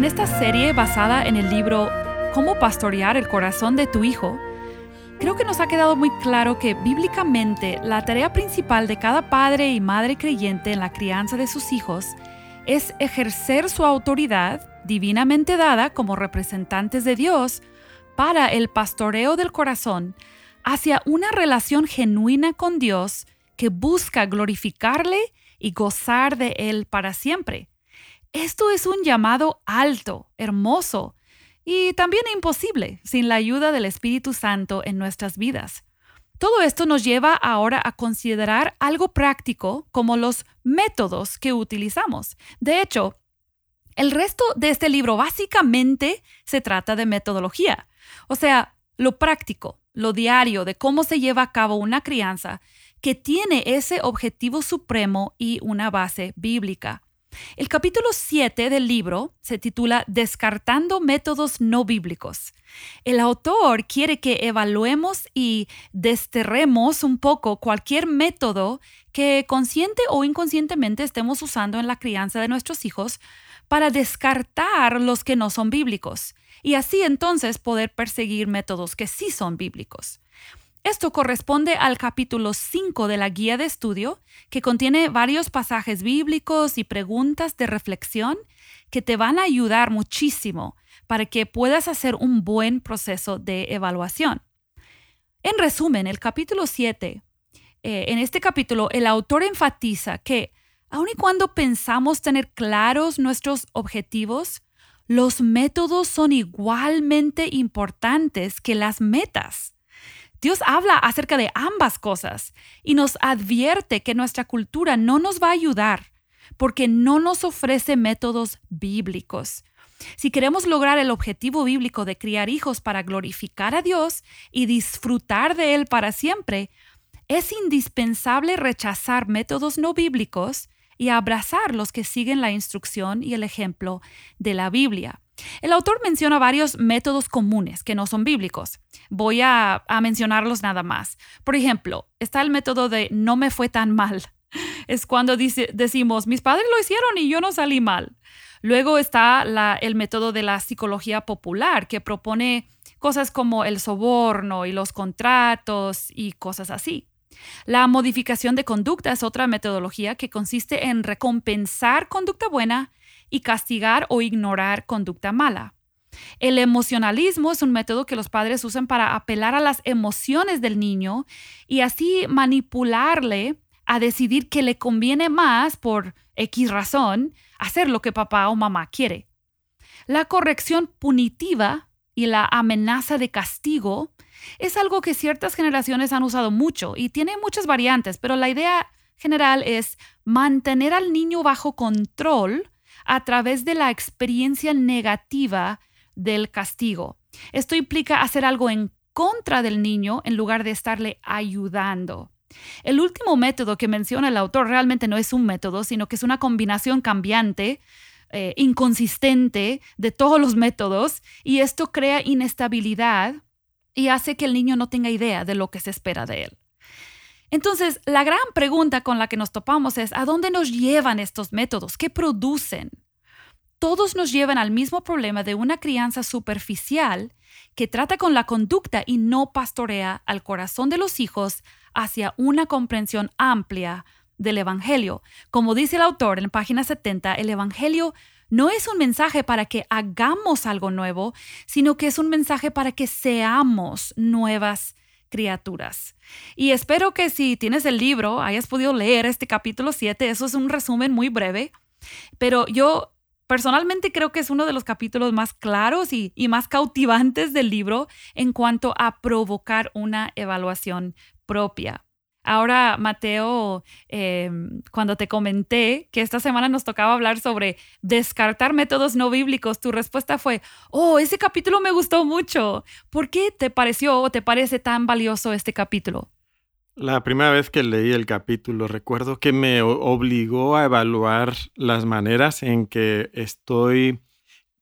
En esta serie basada en el libro Cómo pastorear el corazón de tu hijo, creo que nos ha quedado muy claro que bíblicamente la tarea principal de cada padre y madre creyente en la crianza de sus hijos es ejercer su autoridad divinamente dada como representantes de Dios para el pastoreo del corazón hacia una relación genuina con Dios que busca glorificarle y gozar de Él para siempre. Esto es un llamado alto, hermoso y también imposible sin la ayuda del Espíritu Santo en nuestras vidas. Todo esto nos lleva ahora a considerar algo práctico como los métodos que utilizamos. De hecho, el resto de este libro básicamente se trata de metodología, o sea, lo práctico, lo diario de cómo se lleva a cabo una crianza que tiene ese objetivo supremo y una base bíblica. El capítulo 7 del libro se titula Descartando métodos no bíblicos. El autor quiere que evaluemos y desterremos un poco cualquier método que consciente o inconscientemente estemos usando en la crianza de nuestros hijos para descartar los que no son bíblicos y así entonces poder perseguir métodos que sí son bíblicos. Esto corresponde al capítulo 5 de la guía de estudio, que contiene varios pasajes bíblicos y preguntas de reflexión que te van a ayudar muchísimo para que puedas hacer un buen proceso de evaluación. En resumen, el capítulo 7, eh, en este capítulo el autor enfatiza que, aun y cuando pensamos tener claros nuestros objetivos, los métodos son igualmente importantes que las metas. Dios habla acerca de ambas cosas y nos advierte que nuestra cultura no nos va a ayudar porque no nos ofrece métodos bíblicos. Si queremos lograr el objetivo bíblico de criar hijos para glorificar a Dios y disfrutar de Él para siempre, es indispensable rechazar métodos no bíblicos y abrazar los que siguen la instrucción y el ejemplo de la Biblia. El autor menciona varios métodos comunes que no son bíblicos. Voy a, mencionarlos nada más. Por ejemplo, está el método de no me fue tan mal. Es cuando decimos, mis padres lo hicieron y yo no salí mal. Luego está el método de la psicología popular, que propone cosas como el soborno y los contratos y cosas así. La modificación de conducta es otra metodología que consiste en recompensar conducta buena y castigar o ignorar conducta mala. El emocionalismo es un método que los padres usan para apelar a las emociones del niño y así manipularle a decidir que le conviene más por X razón hacer lo que papá o mamá quiere. La corrección punitiva y la amenaza de castigo es algo que ciertas generaciones han usado mucho y tiene muchas variantes, pero la idea general es mantener al niño bajo control a través de la experiencia negativa del castigo. Esto implica hacer algo en contra del niño en lugar de estarle ayudando. El último método que menciona el autor realmente no es un método, sino que es una combinación cambiante, eh, inconsistente de todos los métodos, y esto crea inestabilidad y hace que el niño no tenga idea de lo que se espera de él. Entonces, la gran pregunta con la que nos topamos es, ¿a dónde nos llevan estos métodos? ¿Qué producen? Todos nos llevan al mismo problema de una crianza superficial que trata con la conducta y no pastorea al corazón de los hijos hacia una comprensión amplia del Evangelio. Como dice el autor en página 70, el Evangelio no es un mensaje para que hagamos algo nuevo, sino que es un mensaje para que seamos nuevas criaturas. Y espero que si tienes el libro, hayas podido leer este capítulo 7. Eso es un resumen muy breve, pero yo personalmente creo que es uno de los capítulos más claros y, y más cautivantes del libro en cuanto a provocar una evaluación propia. Ahora, Mateo, em, cuando te comenté que esta semana nos tocaba hablar sobre descartar métodos no bíblicos, tu respuesta fue, oh, ese capítulo me gustó mucho. ¿Por qué te pareció o te parece tan valioso este capítulo? La primera vez que leí el capítulo recuerdo que me obligó a evaluar las maneras en que estoy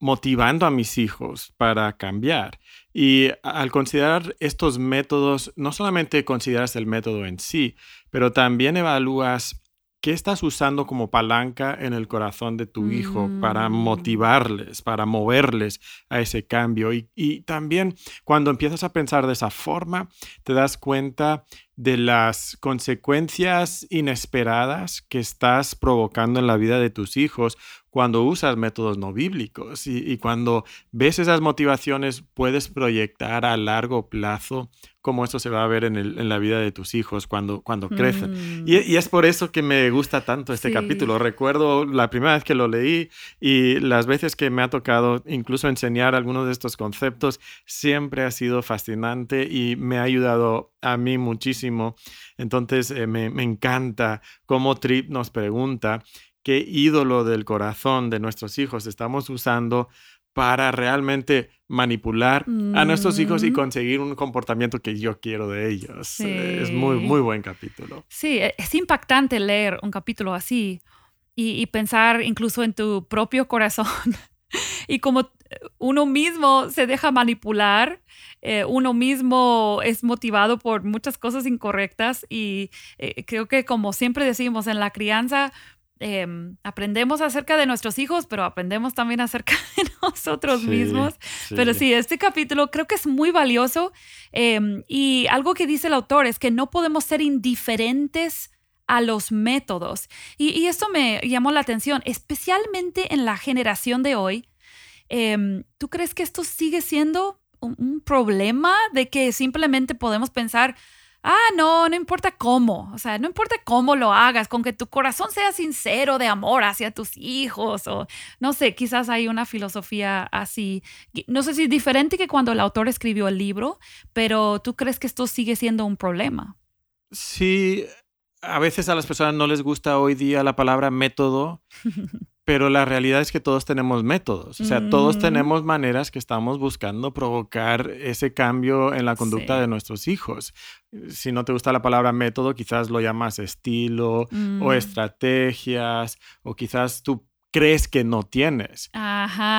motivando a mis hijos para cambiar. Y al considerar estos métodos, no solamente consideras el método en sí, pero también evalúas qué estás usando como palanca en el corazón de tu hijo para mm. motivarles, para moverles a ese cambio. Y, y también cuando empiezas a pensar de esa forma, te das cuenta de las consecuencias inesperadas que estás provocando en la vida de tus hijos cuando usas métodos no bíblicos y, cuando ves esas motivaciones puedes proyectar a largo plazo cómo eso se va a ver en, la vida de tus hijos cuando, cuando crecen. Y, y, es por eso que me gusta tanto este capítulo. Recuerdo la primera vez que lo leí y las veces que me ha tocado incluso enseñar algunos de estos conceptos, siempre ha sido fascinante y me ha ayudado a mí muchísimo. Entonces eh, me, me encanta cómo Trip nos pregunta qué ídolo del corazón de nuestros hijos estamos usando para realmente manipular a nuestros hijos y mm. conseguir un comportamiento que yo quiero de ellos. Es muy, muy buen capítulo. Sí, e, es impactante leer un capítulo así y, pensar incluso en tu propio corazón y como uno mismo se deja manipular, eh, uno mismo es motivado por muchas cosas incorrectas y eh, creo que como siempre decimos en la crianza, Em, aprendemos acerca de nuestros hijos, pero aprendemos también acerca de nosotros mismos. Pero sí, este capítulo creo que es muy valioso em, y algo que dice el autor es que no podemos ser indiferentes a los métodos. Y, esto me llamó la atención, especialmente en la generación de hoy. Em, ¿Tú crees que esto sigue siendo un problema de que simplemente podemos pensar, ah, no, no importa cómo, o sea, no importa cómo lo hagas, con que tu corazón sea sincero de amor hacia tus hijos, o no sé, quizás hay una filosofía así, no sé si es diferente que cuando el autor escribió el libro, pero tú crees que esto sigue siendo un problema. Sí, a veces a las personas no les gusta hoy día la palabra método, pero la realidad es que todos tenemos métodos, o sea, todos mm. tenemos maneras que estamos buscando provocar ese cambio en la conducta de nuestros hijos. Si no te gusta la palabra método, quizás lo llamas estilo o mm. estrategias, o quizás tú crees que no tienes.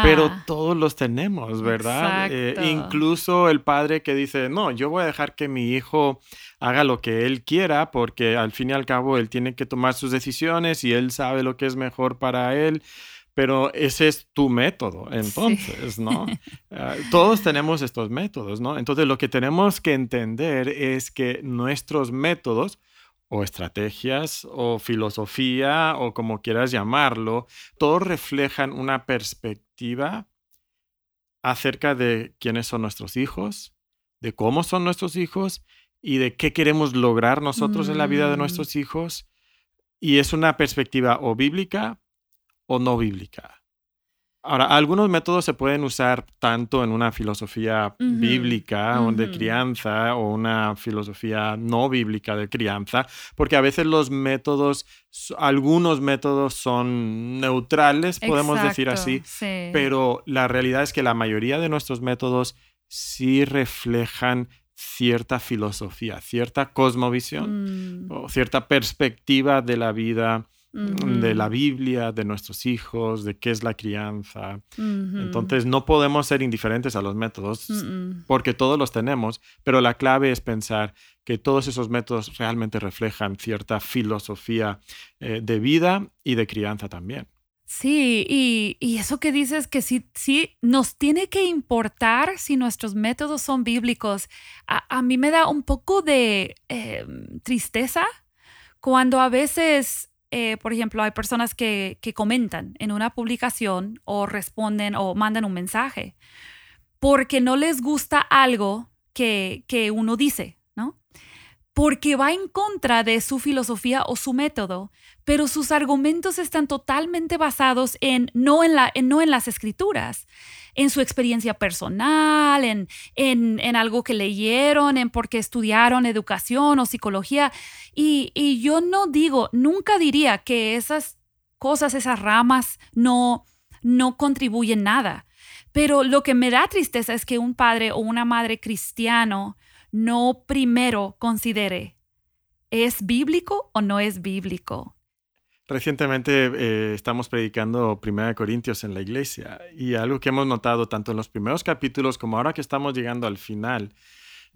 Pero todos los tenemos, ¿verdad? Eh, incluso el padre que dice, no, yo voy a dejar que mi hijo haga lo que él quiera porque al fin y al cabo él tiene que tomar sus decisiones y él sabe lo que es mejor para él. Pero ese es tu método, entonces, ¿no? Ah, todos tenemos estos métodos, ¿no? Entonces lo que tenemos que entender es que nuestros métodos o estrategias o filosofía o como quieras llamarlo, todos reflejan una perspectiva acerca de quiénes son nuestros hijos, de cómo son nuestros hijos y de qué queremos lograr nosotros en la vida de mm. nuestros hijos. Y es una perspectiva o bíblica o no bíblica. Ahora, algunos métodos se pueden usar tanto en una filosofía bíblica de crianza o una filosofía no bíblica de crianza, porque a veces los métodos, algunos métodos son neutrales, podemos decir así, pero la realidad es que la mayoría de nuestros métodos sí reflejan cierta filosofía, cierta cosmovisión mm. o cierta perspectiva de la vida de la Biblia, de nuestros hijos, de qué es la crianza. Entonces no podemos ser indiferentes a los métodos porque todos los tenemos, pero la clave es pensar que todos esos métodos realmente reflejan cierta filosofía eh, de vida y de crianza también. Sí, y, eso que dices que sí, sí, nos tiene que importar si nuestros métodos son bíblicos. A, mí me da un poco de em, tristeza cuando a veces eh, por ejemplo, hay personas que, comentan en una publicación o responden o mandan un mensaje porque no les gusta algo que, uno dice. Porque va en contra de su filosofía o su método, pero sus argumentos están totalmente basados en no en, la, no en las escrituras, en su experiencia personal, en, en, en algo que leyeron, en porque estudiaron educación o psicología. Y, y yo no digo, nunca diría que esas cosas, esas ramas no, no contribuyen nada. Pero lo que me da tristeza es que un padre o una madre cristiano no primero considere, ¿es bíblico o no es bíblico? Recientemente eh, estamos predicando 1 Corintios en la iglesia y algo que hemos notado tanto en los primeros capítulos como ahora que estamos llegando al final,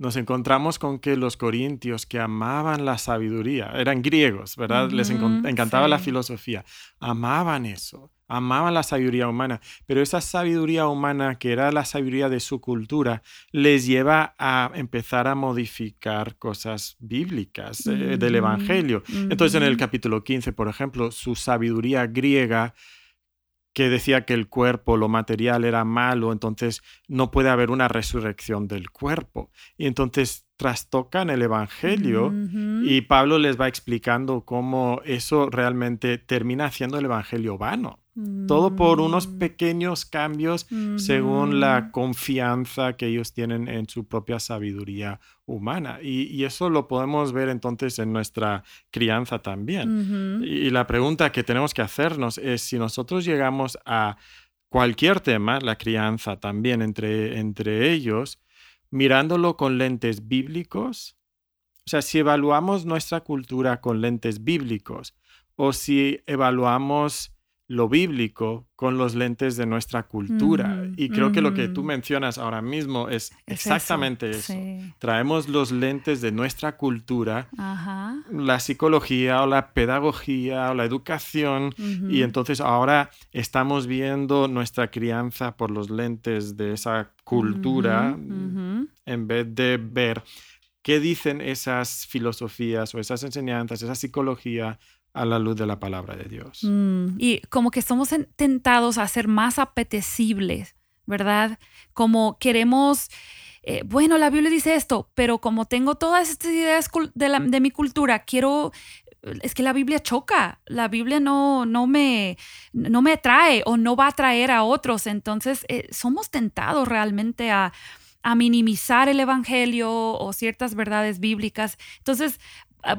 nos encontramos con que los corintios que amaban la sabiduría, eran griegos, ¿verdad? Les encantaba la filosofía, amaban eso, amaban la sabiduría humana, pero esa sabiduría humana, que era la sabiduría de su cultura, les lleva a empezar a modificar cosas bíblicas eh, del Evangelio. Entonces en el capítulo 15, por ejemplo, su sabiduría griega que decía que el cuerpo, lo material era malo, entonces no puede haber una resurrección del cuerpo. Y entonces trastocan el Evangelio y Pablo les va explicando cómo eso realmente termina haciendo el Evangelio vano. Todo por unos mm. pequeños cambios según la confianza que ellos tienen en su propia sabiduría humana. Y, eso lo podemos ver entonces en nuestra crianza también. y, la pregunta que tenemos que hacernos es si nosotros llegamos a cualquier tema, la crianza también entre, entre ellos, mirándolo con lentes bíblicos, o sea, si evaluamos nuestra cultura con lentes bíblicos o si evaluamos lo bíblico con los lentes de nuestra cultura. y creo que lo que tú mencionas ahora mismo es, exactamente eso. Traemos los lentes de nuestra cultura, la psicología o la pedagogía o la educación, y entonces ahora estamos viendo nuestra crianza por los lentes de esa cultura en vez de ver qué dicen esas filosofías o esas enseñanzas, esa psicología a la luz de la palabra de Dios. Mm, y como que somos tentados a ser más apetecibles, ¿verdad? Como queremos, eh, bueno, la Biblia dice esto, pero como tengo todas estas ideas de, mi cultura, quiero, es que la Biblia choca, la Biblia no, no, me, no me atrae o no va a atraer a otros, entonces eh, somos tentados realmente a a minimizar el Evangelio o ciertas verdades bíblicas. Entonces,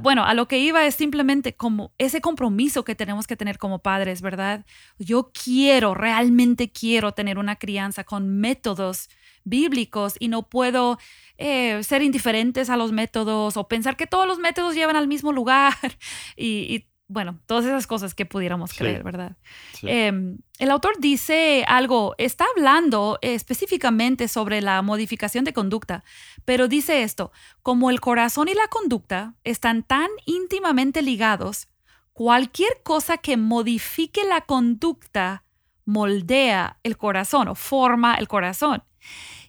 bueno, a lo que iba es simplemente como ese compromiso que tenemos que tener como padres, ¿verdad? Yo quiero, realmente quiero tener una crianza con métodos bíblicos y no puedo eh, ser indiferentes a los métodos o pensar que todos los métodos llevan al mismo lugar y bueno, todas esas cosas que pudiéramos creer, ¿verdad? Em, el autor dice algo, está hablando específicamente sobre la modificación de conducta, pero dice esto, como el corazón y la conducta están tan íntimamente ligados, cualquier cosa que modifique la conducta moldea el corazón o forma el corazón.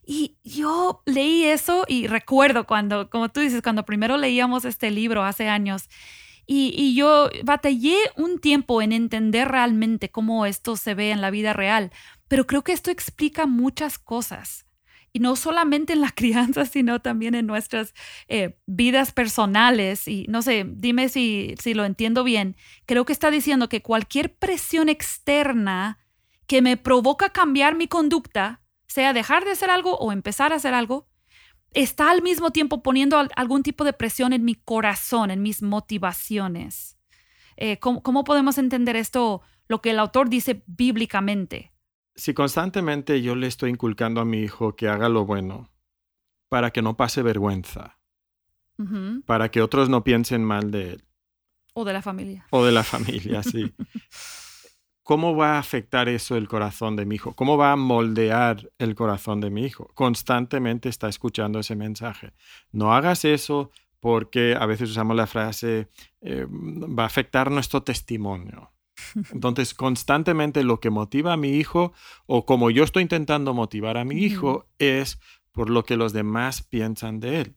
Y yo leí eso y recuerdo cuando, como tú dices, cuando primero leíamos este libro hace años, y, yo batallé un tiempo en entender realmente cómo esto se ve en la vida real, pero creo que esto explica muchas cosas. Y no solamente en la crianza, sino también en nuestras eh, vidas personales. Y no sé, dime si, si lo entiendo bien. Creo que está diciendo que cualquier presión externa que me provoca cambiar mi conducta, sea dejar de hacer algo o empezar a hacer algo, está al mismo tiempo poniendo algún tipo de presión en mi corazón, en mis motivaciones. Eh, ¿cómo, podemos entender esto, lo que el autor dice bíblicamente? Si constantemente yo le estoy inculcando a mi hijo que haga lo bueno para que no pase vergüenza, para que otros no piensen mal de él. O de la familia. O de la familia, sí. ¿cómo va a afectar eso el corazón de mi hijo? ¿Cómo va a moldear el corazón de mi hijo? Constantemente está escuchando ese mensaje. No hagas eso porque a veces usamos la frase, eh, va a afectar nuestro testimonio. Entonces, constantemente lo que motiva a mi hijo o como yo estoy intentando motivar a mi hijo es por lo que los demás piensan de él.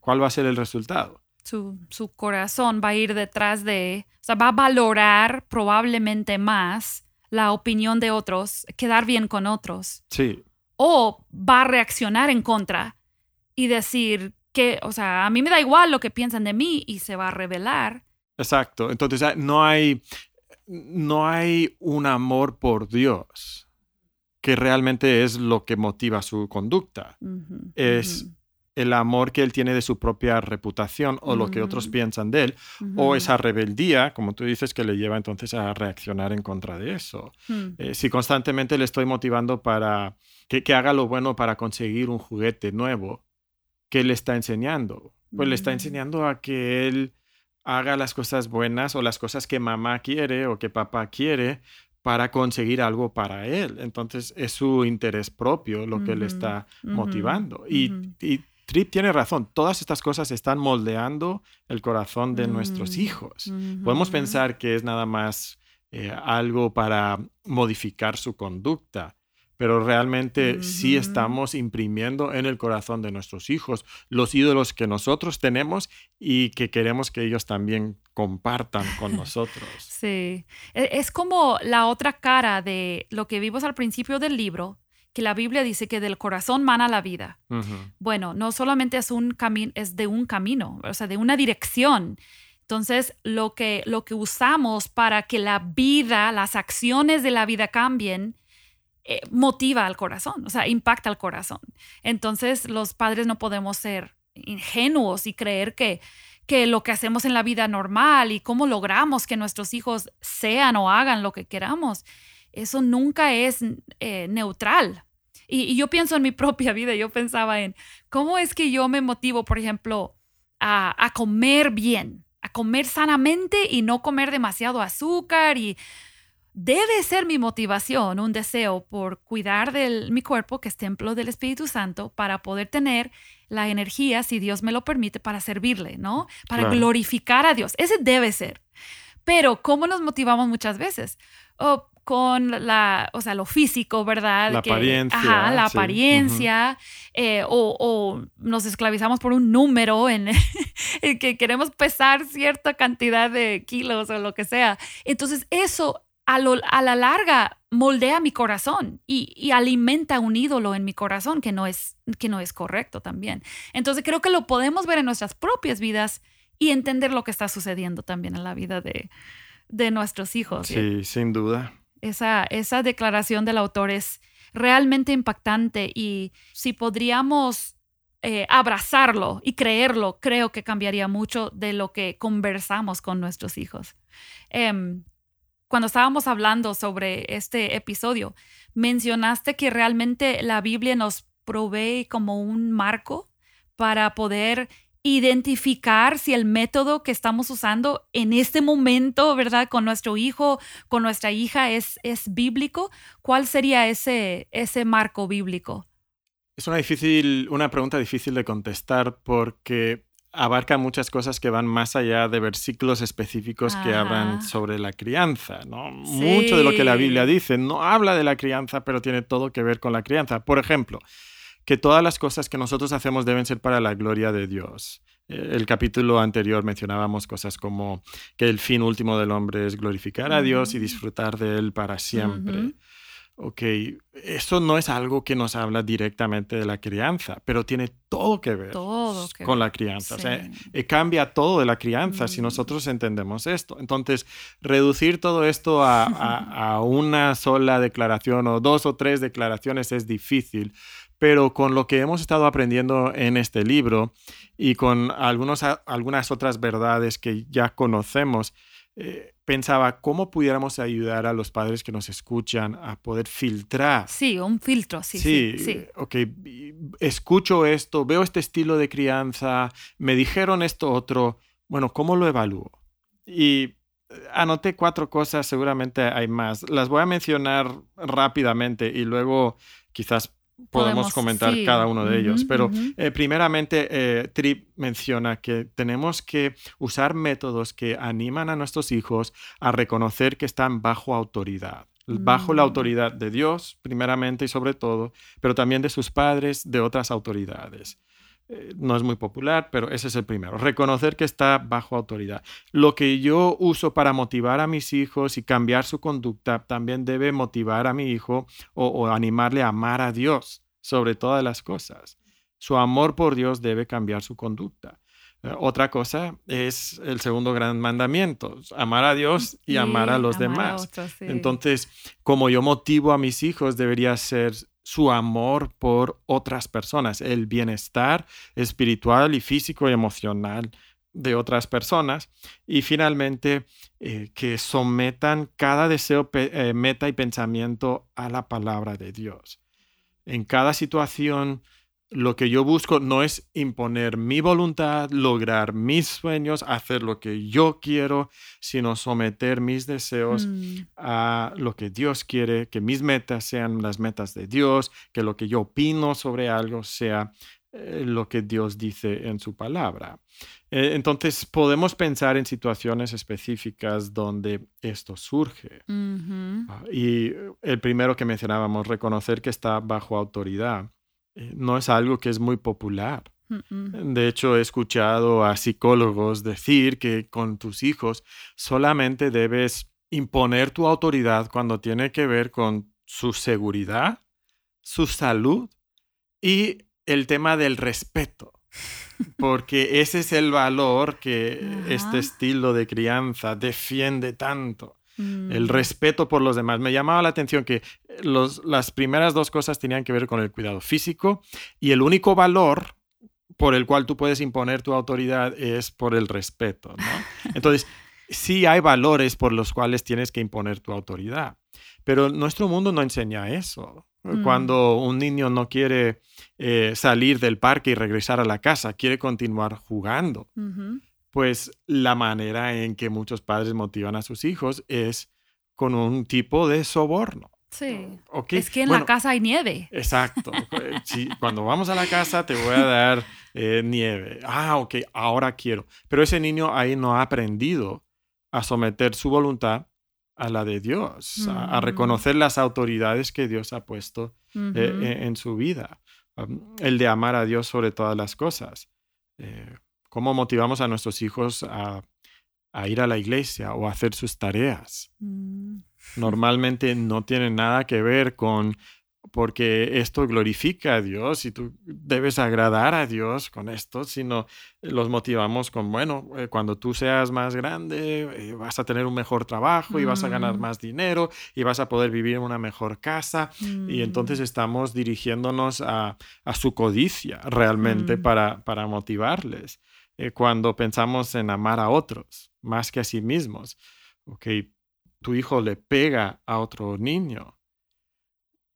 ¿Cuál va a ser el resultado? Su, corazón va a ir detrás de, o sea, va a valorar probablemente más la opinión de otros, quedar bien con otros. Sí. O va a reaccionar en contra y decir, que, o sea, a mí me da igual lo que piensan de mí y se va a revelar. Exacto. Entonces ah, no hay, no hay un amor por Dios que realmente es lo que motiva su conducta. es el amor que él tiene de su propia reputación o lo que otros piensan de él, o esa rebeldía, como tú dices, que le lleva entonces a reaccionar en contra de eso. Hmm. Eh, si constantemente le estoy motivando para que, que, haga lo bueno para conseguir un juguete nuevo, ¿qué le está enseñando? Pues le está Mm. enseñando a que él haga las cosas buenas o las cosas que mamá quiere o que papá quiere para conseguir algo para él. Entonces es su interés propio lo que le está motivando. Y Tripp tiene razón, todas estas cosas están moldeando el corazón de nuestros Mm, hijos. Podemos pensar que es nada más eh, algo para modificar su conducta, pero realmente sí estamos imprimiendo en el corazón de nuestros hijos los ídolos que nosotros tenemos y que queremos que ellos también compartan con nosotros. Sí, E- es como la otra cara de lo que vimos al principio del libro, que la Biblia dice que del corazón mana la vida. Bueno, no solamente es un camino, es de un camino, o sea, de una dirección. Entonces, lo que, lo que usamos para que la vida, las acciones de la vida cambien, eh, motiva al corazón, o sea, impacta al corazón. Entonces, los padres no podemos ser ingenuos y creer que, que lo que hacemos en la vida normal y cómo logramos que nuestros hijos sean o hagan lo que queramos, eso nunca es eh, neutral. Y, y yo pienso en mi propia vida, yo pensaba en cómo es que yo me motivo, por ejemplo, a, a comer bien, a comer sanamente y no comer demasiado azúcar y debe ser mi motivación, un deseo por cuidar de mi cuerpo, que es templo del Espíritu Santo, para poder tener la energía, si Dios me lo permite, para servirle, ¿no? Para Claro. glorificar a Dios. Ese debe ser. Pero, ¿cómo nos motivamos muchas veces? O con la, o sea, lo físico, ¿verdad? La apariencia, Ajá, la sí. apariencia. eh, o, o nos esclavizamos por un número en el que queremos pesar cierta cantidad de kilos o lo que sea. Entonces, eso a, lo- a la larga moldea mi corazón y, y alimenta un ídolo en mi corazón que no, es, que no es correcto también. Entonces, creo que lo podemos ver en nuestras propias vidas y entender lo que está sucediendo también en la vida de, de nuestros hijos. Sí, sin duda. Esa, esa declaración del autor es realmente impactante y si podríamos eh, abrazarlo y creerlo, creo que cambiaría mucho de lo que conversamos con nuestros hijos. Em, cuando estábamos hablando sobre este episodio, mencionaste que realmente la Biblia nos provee como un marco para poder identificar si el método que estamos usando en este momento, ¿verdad? Con nuestro hijo, con nuestra hija, es, es bíblico. ¿Cuál sería ese, ese marco bíblico? Es una, difícil, una pregunta difícil de contestar porque abarca muchas cosas que van más allá de versículos específicos que hablan sobre la crianza, ¿no? Mucho de lo que la Biblia dice no habla de la crianza, pero tiene todo que ver con la crianza. Por ejemplo, que todas las cosas que nosotros hacemos deben ser para la gloria de Dios. Eh, El capítulo anterior mencionábamos cosas como que el fin último del hombre es glorificar a Dios y Ujú. disfrutar de Él para siempre. Ujú. Ok, eso no es algo que nos habla directamente de la crianza, pero tiene todo que ver Todo que con ver. la crianza. O sea, Sí. eh, cambia todo de la crianza si Mm. nosotros entendemos esto. Entonces, reducir todo esto a, a- a una sola declaración o dos o tres declaraciones es difícil, pero con lo que hemos estado aprendiendo en este libro y con algunos, algunas otras verdades que ya conocemos, eh, pensaba cómo pudiéramos ayudar a los padres que nos escuchan a poder filtrar Sí, un filtro, sí, sí, Sí, sí. ok, escucho esto, veo este estilo de crianza, me dijeron esto otro, bueno, ¿cómo lo evalúo? Y anoté cuatro cosas, seguramente hay más. Las voy a mencionar rápidamente y luego quizás podemos, comentar sí. cada uno de ellos. Pero eh, primeramente, eh, Tripp menciona que tenemos que usar métodos que animan a nuestros hijos a reconocer que están bajo autoridad. Bajo la Mm. autoridad de Dios, primeramente y sobre todo, pero también de sus padres, de otras autoridades. Eh, no es muy popular, pero ese es el primero. Reconocer que está bajo autoridad. Lo que yo uso para motivar a mis hijos y cambiar su conducta también debe motivar a mi hijo o, o animarle a amar a Dios sobre todas las cosas. Su amor por Dios debe cambiar su conducta. Eh, otra cosa es el segundo gran mandamiento, amar a Dios y, amar a los demás. Entonces, como yo motivo a mis hijos, debería ser su amor por otras personas, el bienestar espiritual y físico y emocional de otras personas y finalmente eh, que sometan cada deseo, eh, meta y pensamiento a la palabra de Dios. En cada situación lo que yo busco no es imponer mi voluntad, lograr mis sueños, hacer lo que yo quiero, sino someter mis deseos mm. a lo que Dios quiere, que mis metas sean las metas de Dios, que lo que yo opino sobre algo sea eh, lo que Dios dice en su palabra. Eh, entonces podemos pensar en situaciones específicas donde esto surge. Ah, y el primero que mencionábamos, reconocer que está bajo autoridad. No es algo que es muy popular. De hecho, he escuchado a psicólogos decir que con tus hijos solamente debes imponer tu autoridad cuando tiene que ver con su seguridad, su salud y el tema del respeto. Porque ese es el valor que este estilo de crianza defiende tanto el mm. respeto por los demás. Me llamaba la atención que las primeras dos cosas tenían que ver con el cuidado físico y el único valor por el cual tú puedes imponer tu autoridad es por el respeto. Entonces, sí hay valores por los cuales tienes que imponer tu autoridad, pero nuestro mundo no enseña eso. Mm. Cuando un niño no quiere eh, salir del parque y regresar a la casa, quiere continuar jugando pues la manera en que muchos padres motivan a sus hijos es con un tipo de soborno. Sí. Es que en la casa hay nieve. Exacto. Pues, cuando vamos a la casa te voy a dar eh, nieve. Ah, ok, ahora quiero. Pero ese niño ahí no ha aprendido a someter su voluntad a la de Dios, a, mm. reconocer las autoridades que Dios ha puesto eh, en, su vida. Um, el de amar a Dios sobre todas las cosas. Eh, ¿Cómo motivamos a nuestros hijos a, ir a la iglesia o a hacer sus tareas? Mm. Normalmente no tiene nada que ver con porque esto glorifica a Dios y tú debes agradar a Dios con esto, sino los motivamos con, bueno, eh, cuando tú seas más grande eh, vas a tener un mejor trabajo y vas a ganar mm. más dinero y vas a poder vivir en una mejor casa y entonces mm. estamos dirigiéndonos a, su codicia realmente para, para motivarles. Eh, cuando pensamos en amar a otros más que a sí mismos. Ok, tu hijo le pega a otro niño.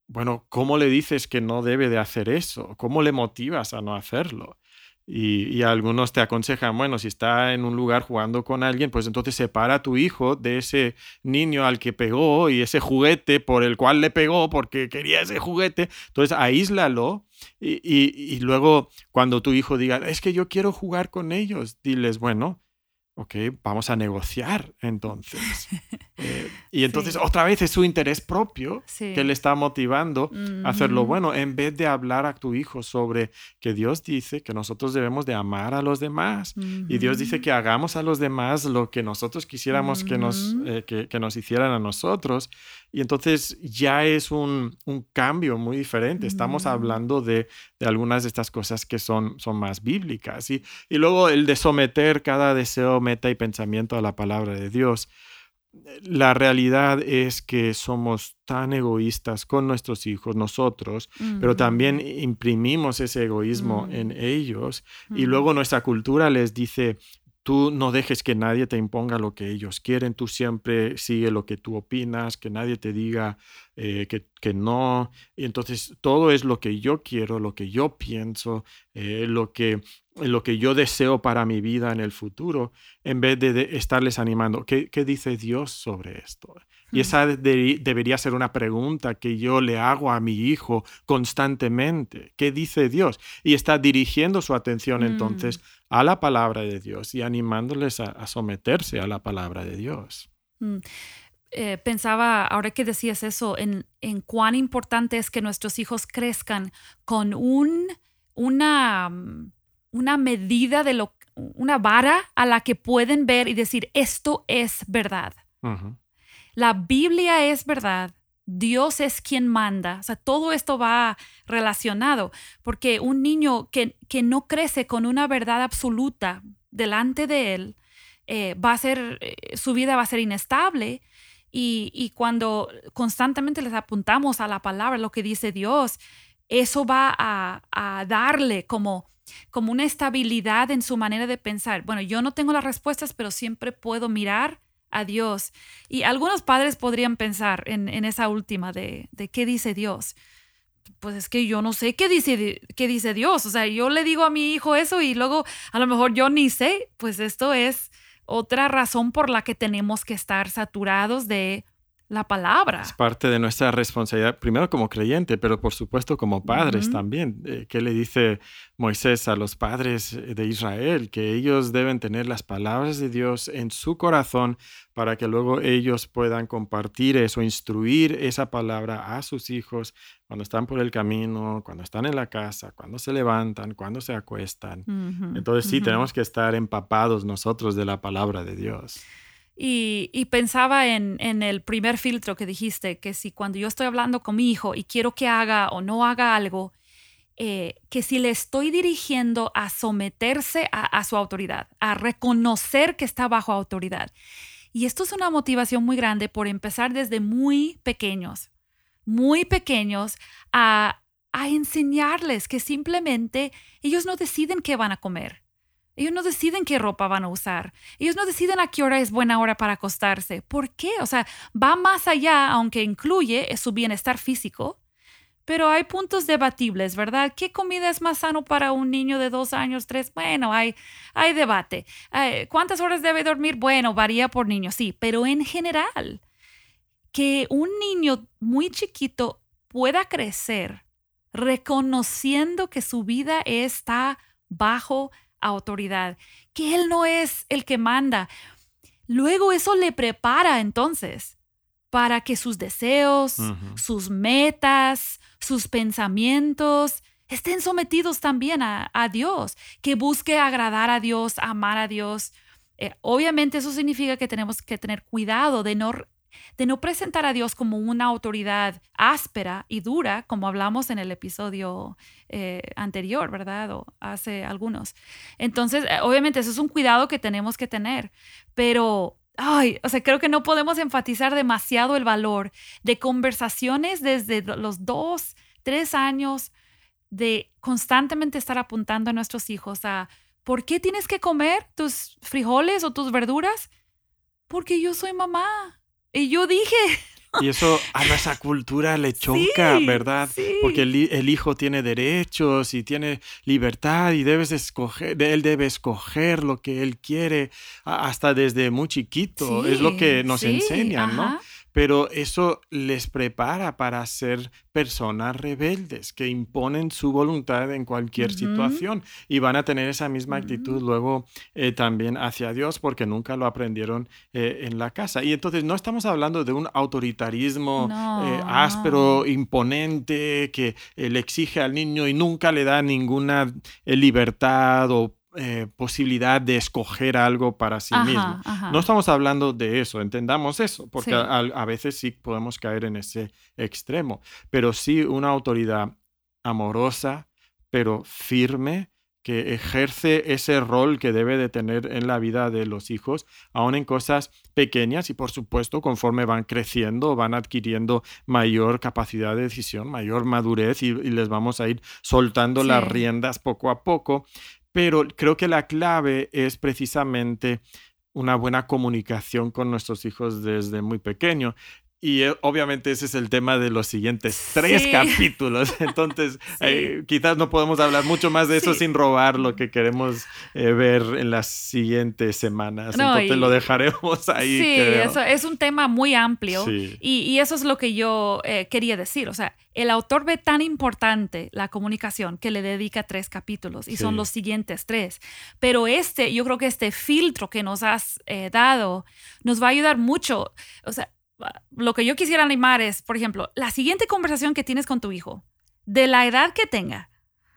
Bueno, ¿cómo le dices que no debe de hacer eso? ¿Cómo le motivas a no hacerlo? Y, algunos te aconsejan, bueno, si está en un lugar jugando con alguien, pues entonces separa a tu hijo de ese niño al que pegó y ese juguete por el cual le pegó porque quería ese juguete. Entonces aíslalo y, y luego cuando tu hijo diga, es que yo quiero jugar con ellos, diles, bueno, Ok, vamos a negociar entonces. Eh, y entonces otra vez es su interés propio que le está motivando a hacerlo bueno, en vez de hablar a tu hijo sobre que Dios dice que nosotros debemos de amar a los demás y Dios dice que hagamos a los demás lo que nosotros quisiéramos que, nos, eh, que, nos hicieran a nosotros. Y entonces ya es un, un cambio muy diferente. Estamos hablando de, de, algunas de estas cosas que son, son más bíblicas. Y, y luego el de someter cada deseo meta y pensamiento a la palabra de Dios. La realidad es que somos tan egoístas con nuestros hijos, nosotros, pero también imprimimos ese egoísmo en ellos y luego nuestra cultura les dice, Tú no dejes que nadie te imponga lo que ellos quieren, tú siempre sigue lo que tú opinas, que nadie te diga eh, que, no. Y entonces todo es lo que yo quiero, lo que yo pienso, eh, lo, que, lo que yo deseo para mi vida en el futuro, en vez de, estarles animando. ¿Qué, ¿Qué, dice Dios sobre esto? Y esa debería ser una pregunta que yo le hago a mi hijo constantemente. ¿Qué dice Dios? Y está dirigiendo su atención mm. entonces a la palabra de Dios y animándoles a, someterse a la palabra de Dios. Mm. Eh, pensaba, ahora que decías eso, en, en, cuán importante es que nuestros hijos crezcan con un, una, mm, una medida de lo, una vara a la que pueden ver y decir, esto es verdad. La Biblia es verdad Dios es quien manda. O sea, todo esto va relacionado, porque un niño que, que no crece con una verdad absoluta delante de él, eh, va a ser, eh, su vida va a ser inestable. Y, y, cuando constantemente les apuntamos a la palabra, lo que dice Dios, eso va a, a darle como, como una estabilidad en su manera de pensar. Bueno, yo no tengo las respuestas, pero siempre puedo mirar a Dios. Y algunos padres podrían pensar en, en esa última de, de, qué dice Dios. Pues es que yo no sé qué dice, qué dice Dios. O sea, yo le digo a mi hijo eso y luego a lo mejor yo ni sé. Pues esto es otra razón por la que tenemos que estar saturados de la palabra. Es parte de nuestra responsabilidad, primero como creyente, pero por supuesto como padres también. Eh, ¿Qué le dice Moisés a los padres de Israel? Que ellos deben tener las palabras de Dios en su corazón para que luego ellos puedan compartir eso, instruir esa palabra a sus hijos cuando están por el camino, cuando están en la casa, cuando se levantan, cuando se acuestan. Entonces sí, tenemos que estar empapados nosotros de la palabra de Dios. Y, pensaba en, el primer filtro que dijiste, que si cuando yo estoy hablando con mi hijo y quiero que haga o no haga algo, eh, que si le estoy dirigiendo a someterse a, su autoridad, a reconocer que está bajo autoridad. Y esto es una motivación muy grande por empezar desde muy pequeños, muy pequeños, a, a enseñarles que simplemente ellos no deciden qué van a comer ellos no deciden qué ropa van a usar. Ellos no deciden a qué hora es buena hora para acostarse. ¿Por qué? O sea, va más allá, aunque incluye su bienestar físico. Pero hay puntos debatibles, ¿verdad? ¿Qué comida es más sano para un niño de dos años, tres? Bueno, hay, hay debate. Eh, ¿Cuántas horas debe dormir? Bueno, varía por niño, sí. Pero en general, que un niño muy chiquito pueda crecer reconociendo que su vida está bajo autoridad, que Él no es el que manda. Luego eso le prepara entonces para que sus deseos, sus metas, sus pensamientos estén sometidos también a, Dios, que busque agradar a Dios, amar a Dios. Eh, obviamente eso significa que tenemos que tener cuidado de no de no presentar a Dios como una autoridad áspera y dura, como hablamos en el episodio eh, anterior, ¿verdad? O hace algunos. Entonces, eh, obviamente, eso es un cuidado que tenemos que tener, pero Ay, o sea, creo que no podemos enfatizar demasiado el valor de conversaciones desde los dos, tres años, de constantemente estar apuntando a nuestros hijos a, ¿por qué tienes que comer tus frijoles o tus verduras? Porque yo soy mamá. Y yo dije... Y eso a nuestra cultura le choca, ¿verdad? Porque el, hijo tiene derechos y tiene libertad y debes escoger, él debe escoger lo que él quiere hasta desde muy chiquito. es lo que nos enseñan, ¿no? Pero eso les prepara para ser personas rebeldes que imponen su voluntad en cualquier situación y van a tener esa misma actitud luego eh, también hacia Dios porque nunca lo aprendieron eh, en la casa. Y entonces no estamos hablando de un autoritarismo eh, áspero, imponente, que le exige al niño y nunca le da ninguna libertad o eh, posibilidad de escoger algo para sí mismo. No estamos hablando de eso, entendamos eso, porque a, veces sí podemos caer en ese extremo, pero sí una autoridad amorosa, pero firme, que ejerce ese rol que debe de tener en la vida de los hijos, aún en cosas pequeñas y por supuesto conforme van creciendo, van adquiriendo mayor capacidad de decisión, mayor madurez y, les vamos a ir soltando las riendas poco a poco, pero creo que la clave es precisamente una buena comunicación con nuestros hijos desde muy pequeño. Y eh, obviamente ese es el tema de los siguientes tres capítulos. Entonces, eh, quizás no podemos hablar mucho más de eso sin robar lo que queremos eh, ver en las siguientes semanas. Entonces lo dejaremos ahí. Sí, Eso es un tema muy amplio. Y, eso es lo que yo quería decir. O sea, el autor ve tan importante la comunicación que le dedica tres capítulos y son los siguientes tres. Pero este, yo creo que este filtro que nos has dado nos va a ayudar mucho. O sea, lo que yo quisiera animar es, por ejemplo, la siguiente conversación que tienes con tu hijo, de la edad que tenga.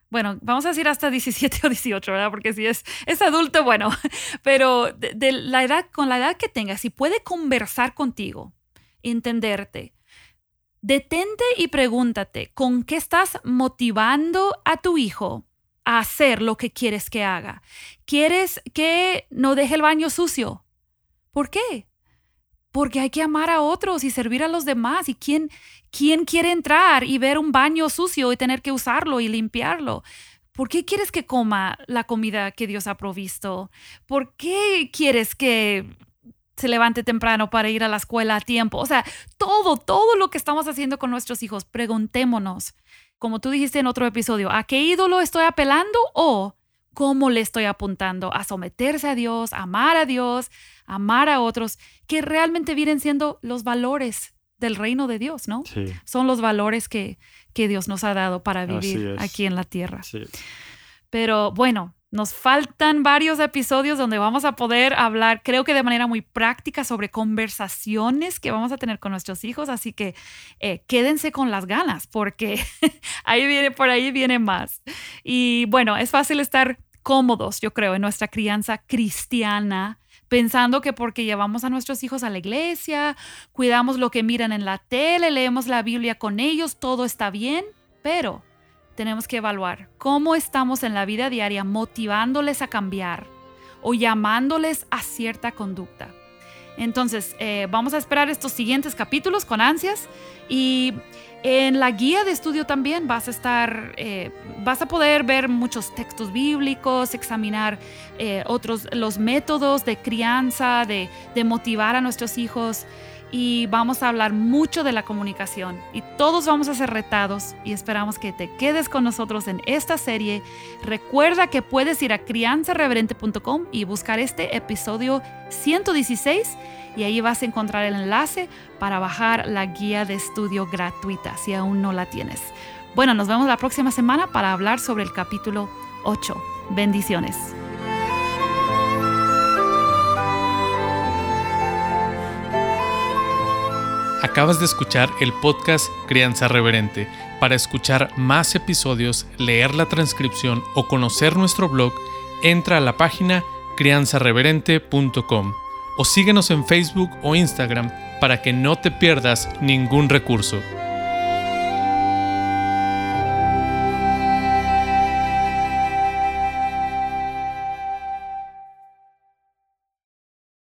Bueno, vamos a decir hasta 17 o 18, ¿verdad? Porque si es, es adulto, bueno, pero de, la edad, con la edad que tenga, si puede conversar contigo, entenderte, Detente y pregúntate, ¿con qué estás motivando a tu hijo a hacer lo que quieres que haga? ¿Quieres que no deje el baño sucio? ¿Por qué? Porque hay que amar a otros y servir a los demás. ¿Y quién, quién quiere entrar y ver un baño sucio y tener que usarlo y limpiarlo? ¿Por qué quieres que coma la comida que Dios ha provisto? ¿Por qué quieres que se levante temprano para ir a la escuela a tiempo? O sea, todo, todo lo que estamos haciendo con nuestros hijos, preguntémonos, como tú dijiste en otro episodio, ¿a qué ídolo estoy apelando o cómo le estoy apuntando a someterse a Dios, amar a Dios, amar a otros, que realmente vienen siendo los valores del reino de Dios, ¿no? Sí. Son los valores que, que Dios nos ha dado para vivir aquí en la tierra. Sí. Pero bueno, nos faltan varios episodios donde vamos a poder hablar, creo que de manera muy práctica, sobre conversaciones que vamos a tener con nuestros hijos. Así que eh, quédense con las ganas, porque ahí viene, por ahí viene más. Y bueno, es fácil estar cómodos, yo creo, en nuestra crianza cristiana pensando que porque llevamos a nuestros hijos a la iglesia, cuidamos lo que miran en la tele, leemos la Biblia con ellos, todo está bien, pero tenemos que evaluar cómo estamos en la vida diaria motivándoles a cambiar o llamándoles a cierta conducta. Entonces, eh, vamos a esperar estos siguientes capítulos con ansias y en la guía de estudio también vas a estar, eh, vas a poder ver muchos textos bíblicos, examinar eh, otros, los métodos de crianza, de, de motivar a nuestros hijos y vamos a hablar mucho de la comunicación y todos vamos a ser retados y esperamos que te quedes con nosotros en esta serie. Recuerda que puedes ir a crianzareverente.com y buscar este episodio 116 y ahí vas a encontrar el enlace para bajar la guía de estudio gratuita si aún no la tienes. Bueno, nos vemos la próxima semana para hablar sobre el capítulo 8. Bendiciones. Acabas de escuchar el podcast Crianza Reverente. Para escuchar más episodios, leer la transcripción o conocer nuestro blog, entra a la página crianzareverente.com o síguenos en Facebook o Instagram para que no te pierdas ningún recurso.